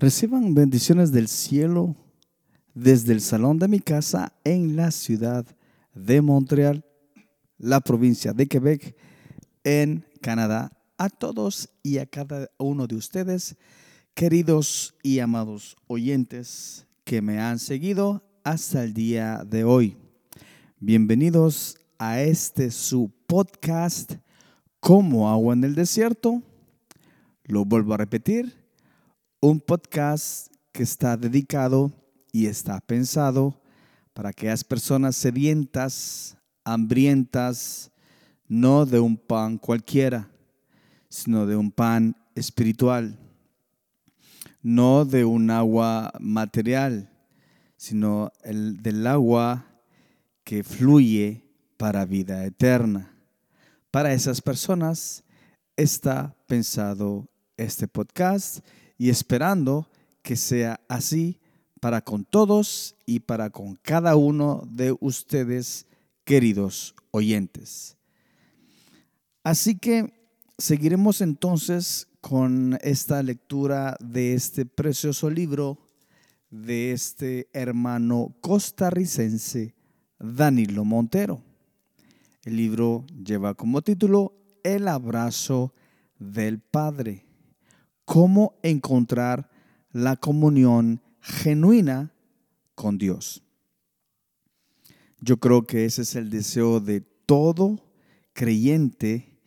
Reciban bendiciones del cielo desde el salón de mi casa en la ciudad de Montreal, la provincia de Quebec, en Canadá. A todos y a cada uno de ustedes, queridos y amados oyentes que me han seguido hasta el día de hoy. Bienvenidos a este su podcast Como agua en el desierto. Lo vuelvo a repetir un podcast que está dedicado y está pensado para aquellas personas sedientas, hambrientas, no de un pan cualquiera, sino de un pan espiritual, no de un agua material, sino el, del agua que fluye para vida eterna. Para esas personas está pensado este podcast y esperando que sea así para con todos y para con cada uno de ustedes, queridos oyentes. Así que seguiremos entonces con esta lectura de este precioso libro de este hermano costarricense Danilo Montero. El libro lleva como título El abrazo del Padre cómo encontrar la comunión genuina con Dios. Yo creo que ese es el deseo de todo creyente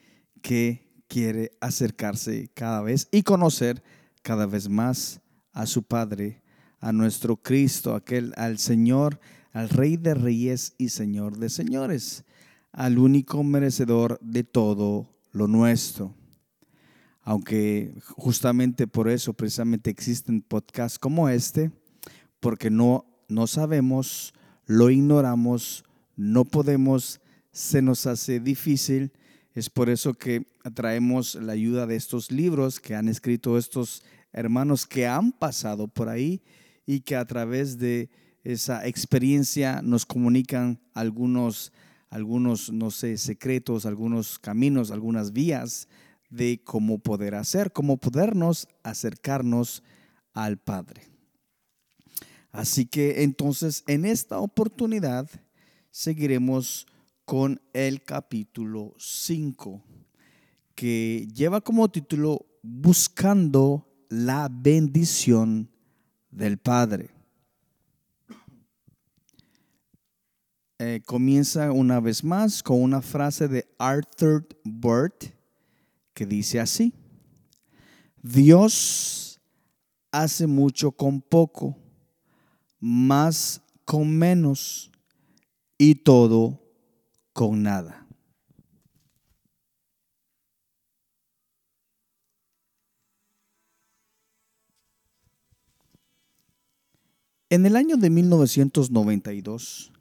que quiere acercarse cada vez y conocer cada vez más a su Padre, a nuestro Cristo, aquel al Señor, al Rey de Reyes y Señor de Señores, al único merecedor de todo lo nuestro aunque justamente por eso precisamente existen podcasts como este, porque no, no sabemos, lo ignoramos, no podemos, se nos hace difícil. Es por eso que traemos la ayuda de estos libros que han escrito estos hermanos que han pasado por ahí y que a través de esa experiencia nos comunican algunos, algunos, no sé, secretos, algunos caminos, algunas vías de cómo poder hacer, cómo podernos acercarnos al Padre. Así que entonces en esta oportunidad seguiremos con el capítulo 5, que lleva como título Buscando la bendición del Padre. Eh, comienza una vez más con una frase de Arthur Burt que dice así, Dios hace mucho con poco, más con menos y todo con nada. En el año de 1992,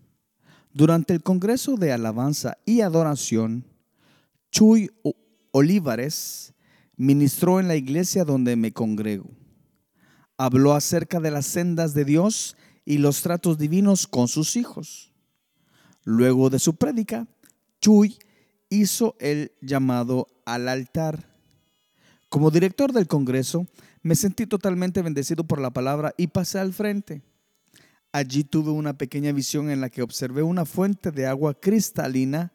durante el Congreso de Alabanza y Adoración, Chuy Olivares ministró en la iglesia donde me congrego. Habló acerca de las sendas de Dios y los tratos divinos con sus hijos. Luego de su prédica, Chuy hizo el llamado al altar. Como director del Congreso, me sentí totalmente bendecido por la palabra y pasé al frente. Allí tuve una pequeña visión en la que observé una fuente de agua cristalina,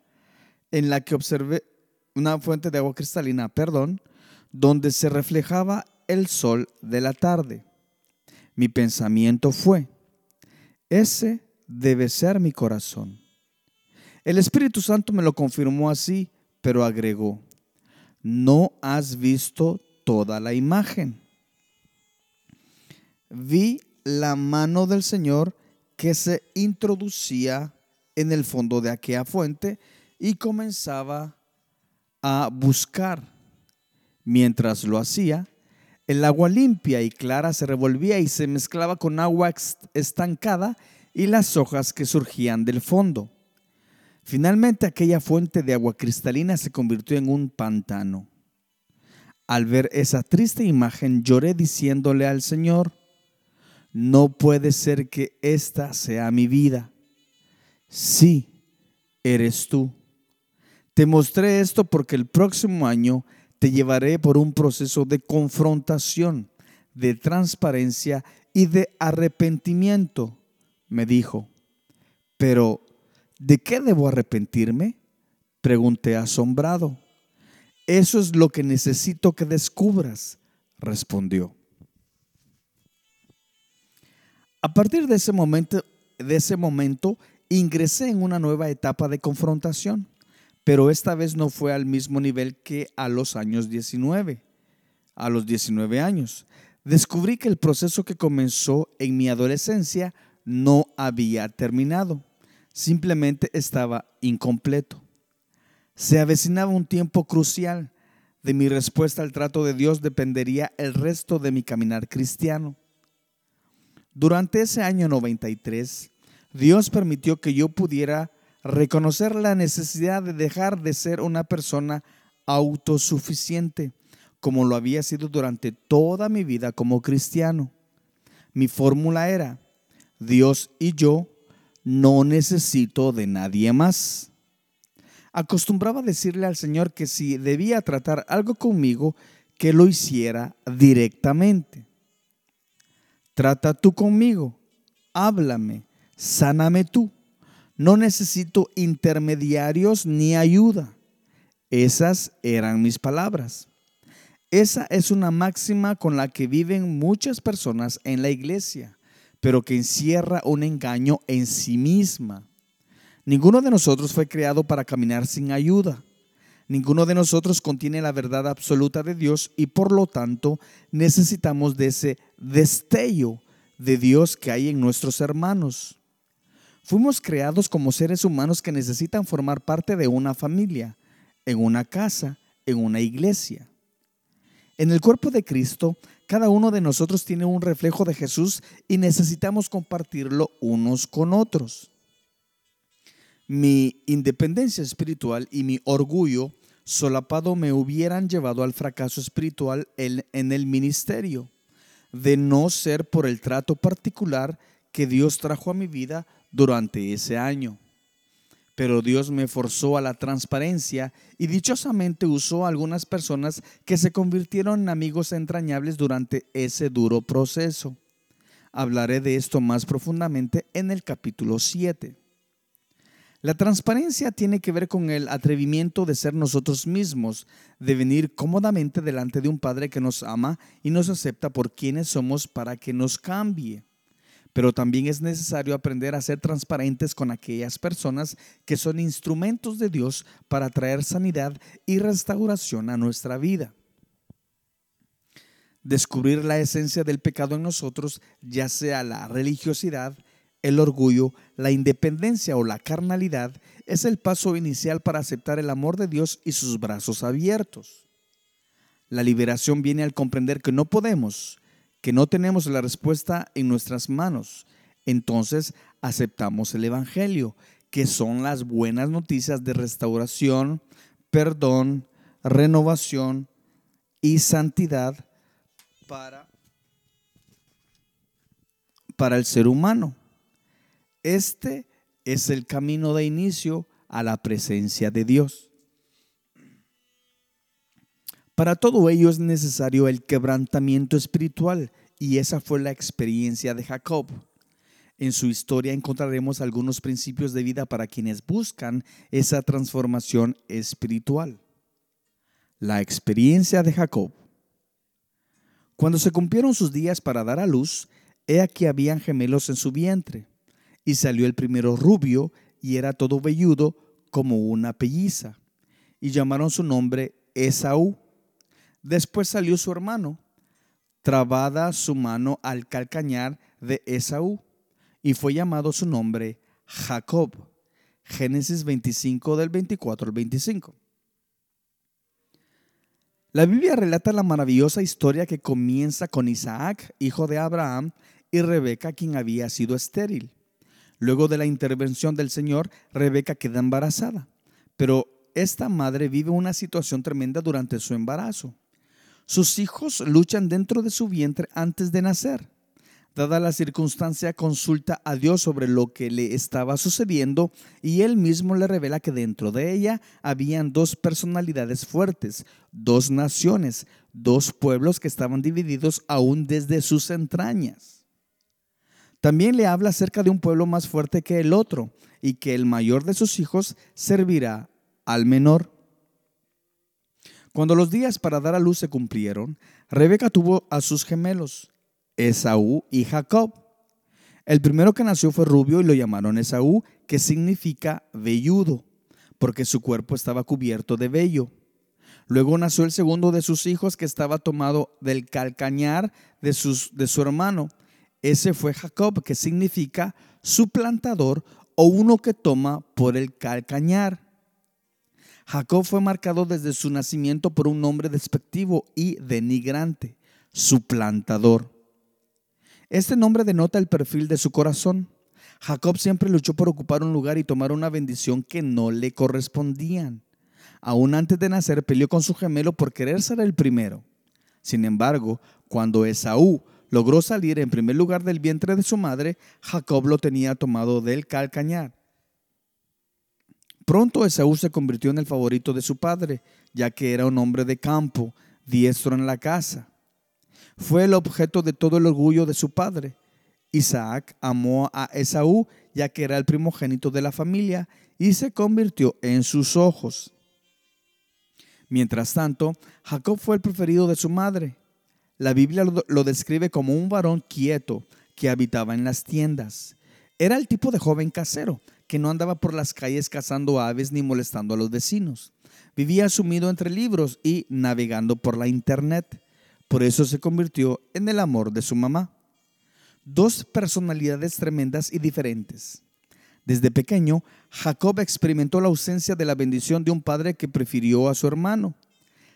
en la que observé una fuente de agua cristalina, perdón, donde se reflejaba el sol de la tarde. Mi pensamiento fue, ese debe ser mi corazón. El Espíritu Santo me lo confirmó así, pero agregó, no has visto toda la imagen. Vi la mano del Señor que se introducía en el fondo de aquella fuente y comenzaba a buscar. Mientras lo hacía, el agua limpia y clara se revolvía y se mezclaba con agua estancada y las hojas que surgían del fondo. Finalmente aquella fuente de agua cristalina se convirtió en un pantano. Al ver esa triste imagen lloré diciéndole al Señor, no puede ser que esta sea mi vida. Sí, eres tú. Te mostré esto porque el próximo año te llevaré por un proceso de confrontación, de transparencia y de arrepentimiento, me dijo. Pero, ¿de qué debo arrepentirme? Pregunté asombrado. Eso es lo que necesito que descubras, respondió. A partir de ese momento, de ese momento ingresé en una nueva etapa de confrontación, pero esta vez no fue al mismo nivel que a los años 19. A los 19 años, descubrí que el proceso que comenzó en mi adolescencia no había terminado, simplemente estaba incompleto. Se avecinaba un tiempo crucial. De mi respuesta al trato de Dios dependería el resto de mi caminar cristiano. Durante ese año 93, Dios permitió que yo pudiera reconocer la necesidad de dejar de ser una persona autosuficiente, como lo había sido durante toda mi vida como cristiano. Mi fórmula era, Dios y yo no necesito de nadie más. Acostumbraba decirle al Señor que si debía tratar algo conmigo, que lo hiciera directamente. Trata tú conmigo, háblame, sáname tú. No necesito intermediarios ni ayuda. Esas eran mis palabras. Esa es una máxima con la que viven muchas personas en la iglesia, pero que encierra un engaño en sí misma. Ninguno de nosotros fue creado para caminar sin ayuda. Ninguno de nosotros contiene la verdad absoluta de Dios y por lo tanto necesitamos de ese destello de Dios que hay en nuestros hermanos. Fuimos creados como seres humanos que necesitan formar parte de una familia, en una casa, en una iglesia. En el cuerpo de Cristo, cada uno de nosotros tiene un reflejo de Jesús y necesitamos compartirlo unos con otros. Mi independencia espiritual y mi orgullo solapado me hubieran llevado al fracaso espiritual en el ministerio, de no ser por el trato particular que Dios trajo a mi vida durante ese año. Pero Dios me forzó a la transparencia y dichosamente usó a algunas personas que se convirtieron en amigos entrañables durante ese duro proceso. Hablaré de esto más profundamente en el capítulo 7. La transparencia tiene que ver con el atrevimiento de ser nosotros mismos, de venir cómodamente delante de un Padre que nos ama y nos acepta por quienes somos para que nos cambie. Pero también es necesario aprender a ser transparentes con aquellas personas que son instrumentos de Dios para traer sanidad y restauración a nuestra vida. Descubrir la esencia del pecado en nosotros, ya sea la religiosidad, el orgullo, la independencia o la carnalidad es el paso inicial para aceptar el amor de Dios y sus brazos abiertos. La liberación viene al comprender que no podemos, que no tenemos la respuesta en nuestras manos. Entonces aceptamos el Evangelio, que son las buenas noticias de restauración, perdón, renovación y santidad para, para el ser humano. Este es el camino de inicio a la presencia de Dios. Para todo ello es necesario el quebrantamiento espiritual y esa fue la experiencia de Jacob. En su historia encontraremos algunos principios de vida para quienes buscan esa transformación espiritual. La experiencia de Jacob. Cuando se cumplieron sus días para dar a luz, he aquí habían gemelos en su vientre. Y salió el primero rubio y era todo velludo como una pelliza. Y llamaron su nombre Esaú. Después salió su hermano, trabada su mano al calcañar de Esaú, y fue llamado su nombre Jacob. Génesis 25 del 24 al 25. La Biblia relata la maravillosa historia que comienza con Isaac, hijo de Abraham, y Rebeca, quien había sido estéril. Luego de la intervención del Señor, Rebeca queda embarazada, pero esta madre vive una situación tremenda durante su embarazo. Sus hijos luchan dentro de su vientre antes de nacer. Dada la circunstancia, consulta a Dios sobre lo que le estaba sucediendo y él mismo le revela que dentro de ella habían dos personalidades fuertes, dos naciones, dos pueblos que estaban divididos aún desde sus entrañas. También le habla acerca de un pueblo más fuerte que el otro y que el mayor de sus hijos servirá al menor. Cuando los días para dar a luz se cumplieron, Rebeca tuvo a sus gemelos Esaú y Jacob. El primero que nació fue rubio y lo llamaron Esaú, que significa velludo, porque su cuerpo estaba cubierto de vello. Luego nació el segundo de sus hijos que estaba tomado del calcañar de, sus, de su hermano. Ese fue Jacob, que significa suplantador o uno que toma por el calcañar. Jacob fue marcado desde su nacimiento por un nombre despectivo y denigrante, suplantador. Este nombre denota el perfil de su corazón. Jacob siempre luchó por ocupar un lugar y tomar una bendición que no le correspondían. Aún antes de nacer peleó con su gemelo por querer ser el primero. Sin embargo, cuando Esaú logró salir en primer lugar del vientre de su madre, Jacob lo tenía tomado del calcañar. Pronto Esaú se convirtió en el favorito de su padre, ya que era un hombre de campo, diestro en la casa fue el objeto de todo el orgullo de su padre. Isaac amó a Esaú, ya que era el primogénito de la familia, y se convirtió en sus ojos. Mientras tanto, Jacob fue el preferido de su madre. La Biblia lo describe como un varón quieto que habitaba en las tiendas. Era el tipo de joven casero que no andaba por las calles cazando aves ni molestando a los vecinos. Vivía sumido entre libros y navegando por la internet. Por eso se convirtió en el amor de su mamá. Dos personalidades tremendas y diferentes. Desde pequeño, Jacob experimentó la ausencia de la bendición de un padre que prefirió a su hermano.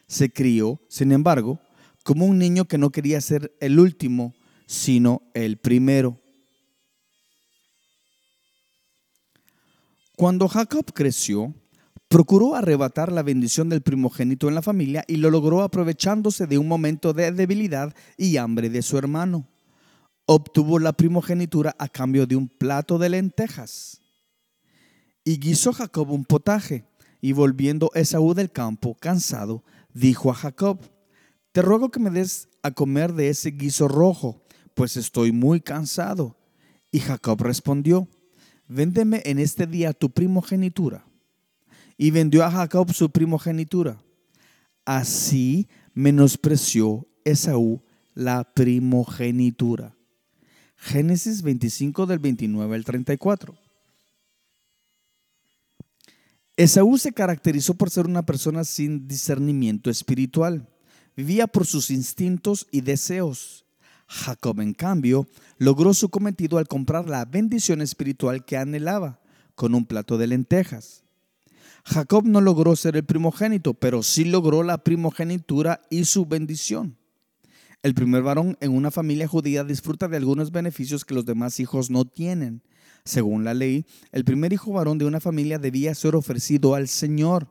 Se crió, sin embargo, como un niño que no quería ser el último, sino el primero. Cuando Jacob creció, Procuró arrebatar la bendición del primogénito en la familia y lo logró aprovechándose de un momento de debilidad y hambre de su hermano. Obtuvo la primogenitura a cambio de un plato de lentejas. Y guisó Jacob un potaje, y volviendo Esaú del campo, cansado, dijo a Jacob, Te ruego que me des a comer de ese guiso rojo, pues estoy muy cansado. Y Jacob respondió, Véndeme en este día tu primogenitura y vendió a Jacob su primogenitura. Así menospreció Esaú la primogenitura. Génesis 25 del 29 al 34. Esaú se caracterizó por ser una persona sin discernimiento espiritual. Vivía por sus instintos y deseos. Jacob, en cambio, logró su cometido al comprar la bendición espiritual que anhelaba con un plato de lentejas. Jacob no logró ser el primogénito, pero sí logró la primogenitura y su bendición. El primer varón en una familia judía disfruta de algunos beneficios que los demás hijos no tienen. Según la ley, el primer hijo varón de una familia debía ser ofrecido al Señor.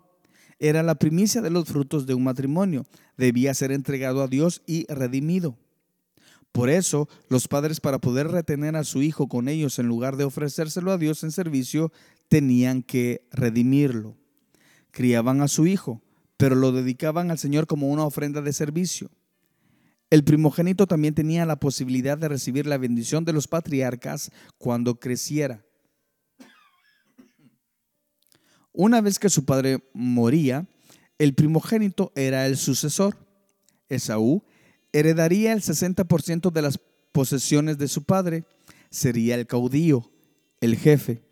Era la primicia de los frutos de un matrimonio. Debía ser entregado a Dios y redimido. Por eso, los padres para poder retener a su hijo con ellos en lugar de ofrecérselo a Dios en servicio, tenían que redimirlo criaban a su hijo, pero lo dedicaban al Señor como una ofrenda de servicio. El primogénito también tenía la posibilidad de recibir la bendición de los patriarcas cuando creciera. Una vez que su padre moría, el primogénito era el sucesor. Esaú heredaría el 60% de las posesiones de su padre, sería el caudillo, el jefe.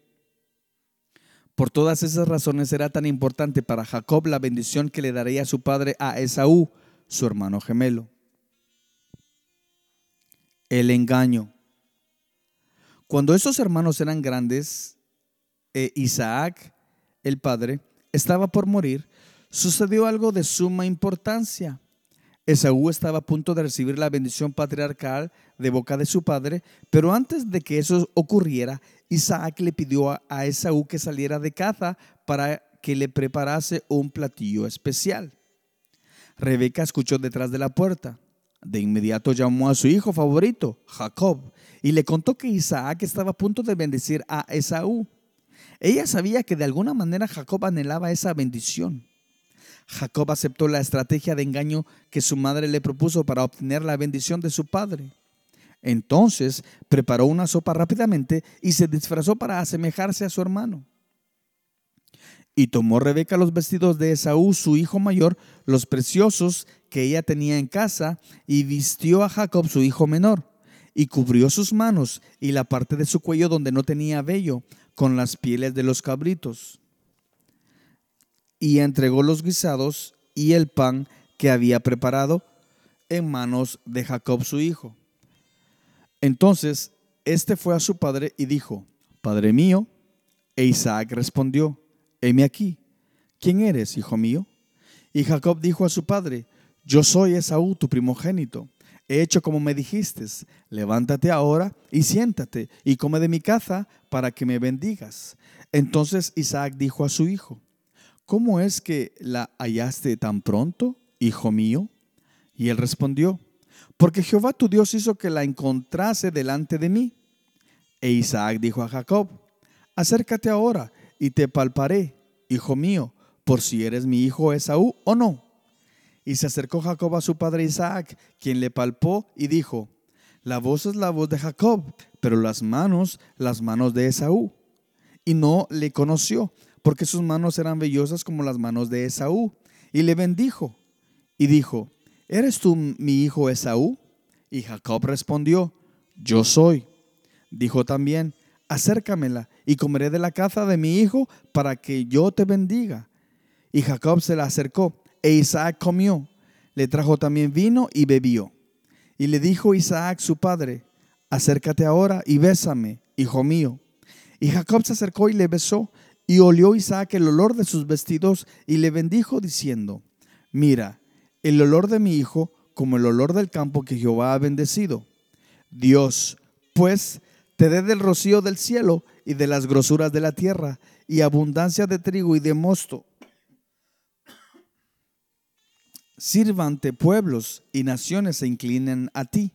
Por todas esas razones era tan importante para Jacob la bendición que le daría su padre a Esaú, su hermano gemelo. El engaño. Cuando esos hermanos eran grandes, e Isaac, el padre, estaba por morir, sucedió algo de suma importancia. Esaú estaba a punto de recibir la bendición patriarcal de boca de su padre, pero antes de que eso ocurriera, Isaac le pidió a Esaú que saliera de caza para que le preparase un platillo especial. Rebeca escuchó detrás de la puerta. De inmediato llamó a su hijo favorito, Jacob, y le contó que Isaac estaba a punto de bendecir a Esaú. Ella sabía que de alguna manera Jacob anhelaba esa bendición. Jacob aceptó la estrategia de engaño que su madre le propuso para obtener la bendición de su padre. Entonces preparó una sopa rápidamente y se disfrazó para asemejarse a su hermano. Y tomó Rebeca los vestidos de Esaú, su hijo mayor, los preciosos que ella tenía en casa, y vistió a Jacob, su hijo menor, y cubrió sus manos y la parte de su cuello donde no tenía vello, con las pieles de los cabritos. Y entregó los guisados y el pan que había preparado en manos de Jacob, su hijo. Entonces, este fue a su padre y dijo, Padre mío. E Isaac respondió, heme aquí, ¿quién eres, hijo mío? Y Jacob dijo a su padre, yo soy Esaú, tu primogénito. He hecho como me dijiste, levántate ahora y siéntate y come de mi caza para que me bendigas. Entonces Isaac dijo a su hijo, ¿cómo es que la hallaste tan pronto, hijo mío? Y él respondió, porque Jehová tu Dios hizo que la encontrase delante de mí. E Isaac dijo a Jacob, acércate ahora y te palparé, hijo mío, por si eres mi hijo Esaú o no. Y se acercó Jacob a su padre Isaac, quien le palpó y dijo, la voz es la voz de Jacob, pero las manos, las manos de Esaú. Y no le conoció, porque sus manos eran vellosas como las manos de Esaú. Y le bendijo y dijo, ¿eres tú mi hijo Esaú? Y Jacob respondió, yo soy. Dijo también, acércamela y comeré de la caza de mi hijo para que yo te bendiga. Y Jacob se la acercó e Isaac comió. Le trajo también vino y bebió. Y le dijo Isaac su padre, acércate ahora y bésame, hijo mío. Y Jacob se acercó y le besó, y olió Isaac el olor de sus vestidos y le bendijo diciendo, mira, el olor de mi hijo como el olor del campo que Jehová ha bendecido. Dios, pues, te dé del rocío del cielo y de las grosuras de la tierra, y abundancia de trigo y de mosto. Sirvante pueblos y naciones se inclinen a ti.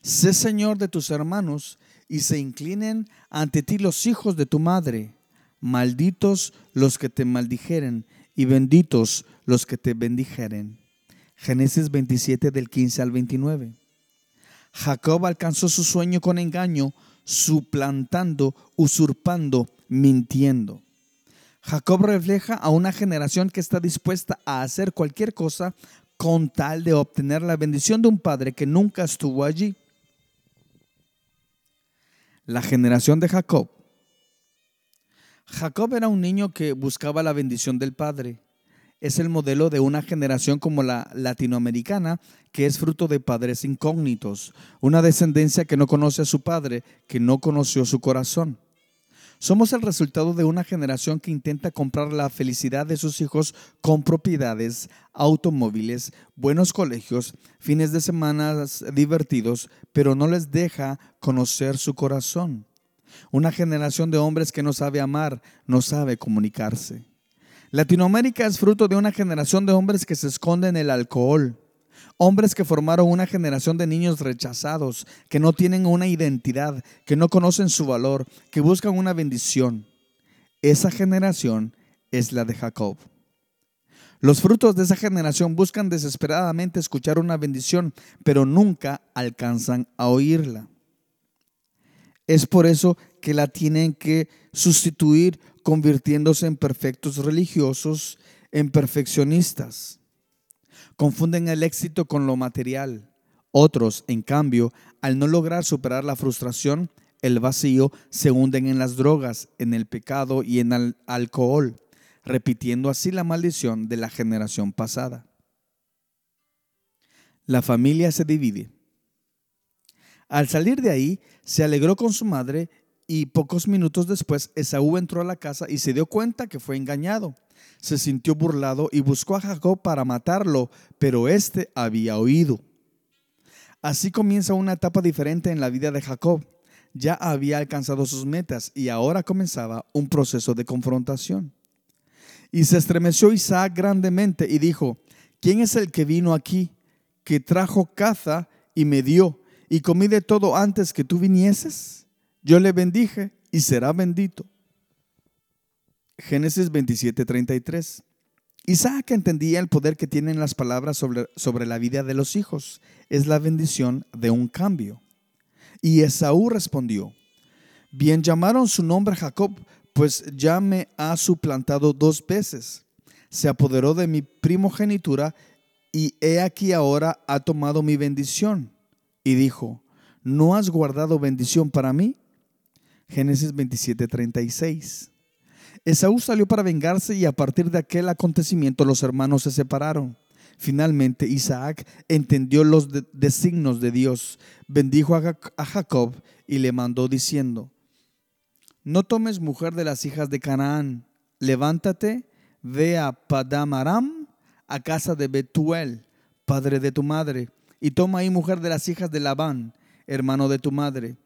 Sé Señor de tus hermanos y se inclinen ante ti los hijos de tu madre. Malditos los que te maldijeren y benditos los que te bendijeren. Génesis 27 del 15 al 29. Jacob alcanzó su sueño con engaño suplantando, usurpando, mintiendo. Jacob refleja a una generación que está dispuesta a hacer cualquier cosa con tal de obtener la bendición de un padre que nunca estuvo allí. La generación de Jacob. Jacob era un niño que buscaba la bendición del padre es el modelo de una generación como la latinoamericana, que es fruto de padres incógnitos, una descendencia que no conoce a su padre, que no conoció su corazón. Somos el resultado de una generación que intenta comprar la felicidad de sus hijos con propiedades, automóviles, buenos colegios, fines de semana divertidos, pero no les deja conocer su corazón. Una generación de hombres que no sabe amar, no sabe comunicarse. Latinoamérica es fruto de una generación de hombres que se esconden en el alcohol, hombres que formaron una generación de niños rechazados, que no tienen una identidad, que no conocen su valor, que buscan una bendición. Esa generación es la de Jacob. Los frutos de esa generación buscan desesperadamente escuchar una bendición, pero nunca alcanzan a oírla. Es por eso que la tienen que sustituir convirtiéndose en perfectos religiosos, en perfeccionistas. Confunden el éxito con lo material. Otros, en cambio, al no lograr superar la frustración, el vacío, se hunden en las drogas, en el pecado y en el alcohol, repitiendo así la maldición de la generación pasada. La familia se divide. Al salir de ahí, se alegró con su madre y pocos minutos después Esaú entró a la casa y se dio cuenta que fue engañado. Se sintió burlado y buscó a Jacob para matarlo, pero éste había oído. Así comienza una etapa diferente en la vida de Jacob. Ya había alcanzado sus metas y ahora comenzaba un proceso de confrontación. Y se estremeció Isaac grandemente y dijo, ¿quién es el que vino aquí? que trajo caza y me dio, y comí de todo antes que tú vinieses? Yo le bendije y será bendito. Génesis 27:33. Isaac entendía el poder que tienen las palabras sobre, sobre la vida de los hijos. Es la bendición de un cambio. Y Esaú respondió, bien llamaron su nombre Jacob, pues ya me ha suplantado dos veces. Se apoderó de mi primogenitura y he aquí ahora ha tomado mi bendición. Y dijo, ¿no has guardado bendición para mí? Génesis 27:36. Esaú salió para vengarse y a partir de aquel acontecimiento los hermanos se separaron. Finalmente Isaac entendió los designos de Dios, bendijo a Jacob y le mandó diciendo, no tomes mujer de las hijas de Canaán, levántate, ve a Padamaram, a casa de Betuel, padre de tu madre, y toma ahí mujer de las hijas de Labán, hermano de tu madre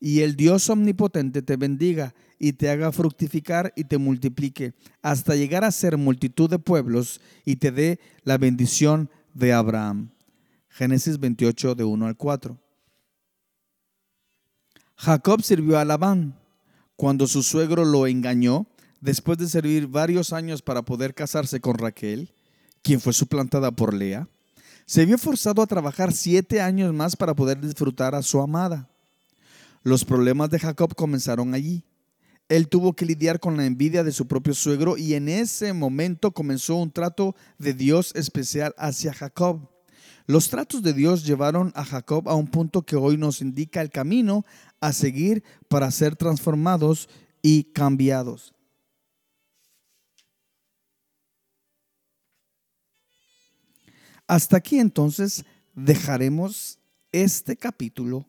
y el Dios omnipotente te bendiga y te haga fructificar y te multiplique hasta llegar a ser multitud de pueblos y te dé la bendición de Abraham. Génesis 28 de 1 al 4. Jacob sirvió a Labán. Cuando su suegro lo engañó, después de servir varios años para poder casarse con Raquel, quien fue suplantada por Lea, se vio forzado a trabajar siete años más para poder disfrutar a su amada. Los problemas de Jacob comenzaron allí. Él tuvo que lidiar con la envidia de su propio suegro y en ese momento comenzó un trato de Dios especial hacia Jacob. Los tratos de Dios llevaron a Jacob a un punto que hoy nos indica el camino a seguir para ser transformados y cambiados. Hasta aquí entonces dejaremos este capítulo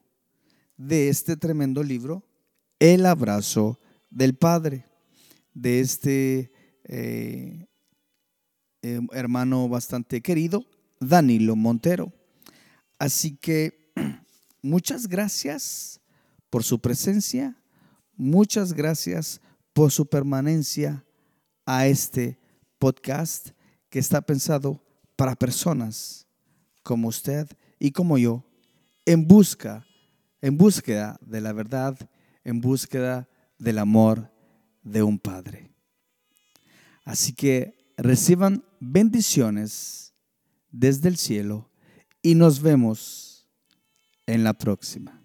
de este tremendo libro, El abrazo del Padre, de este eh, eh, hermano bastante querido, Danilo Montero. Así que muchas gracias por su presencia, muchas gracias por su permanencia a este podcast que está pensado para personas como usted y como yo en busca en búsqueda de la verdad, en búsqueda del amor de un Padre. Así que reciban bendiciones desde el cielo y nos vemos en la próxima.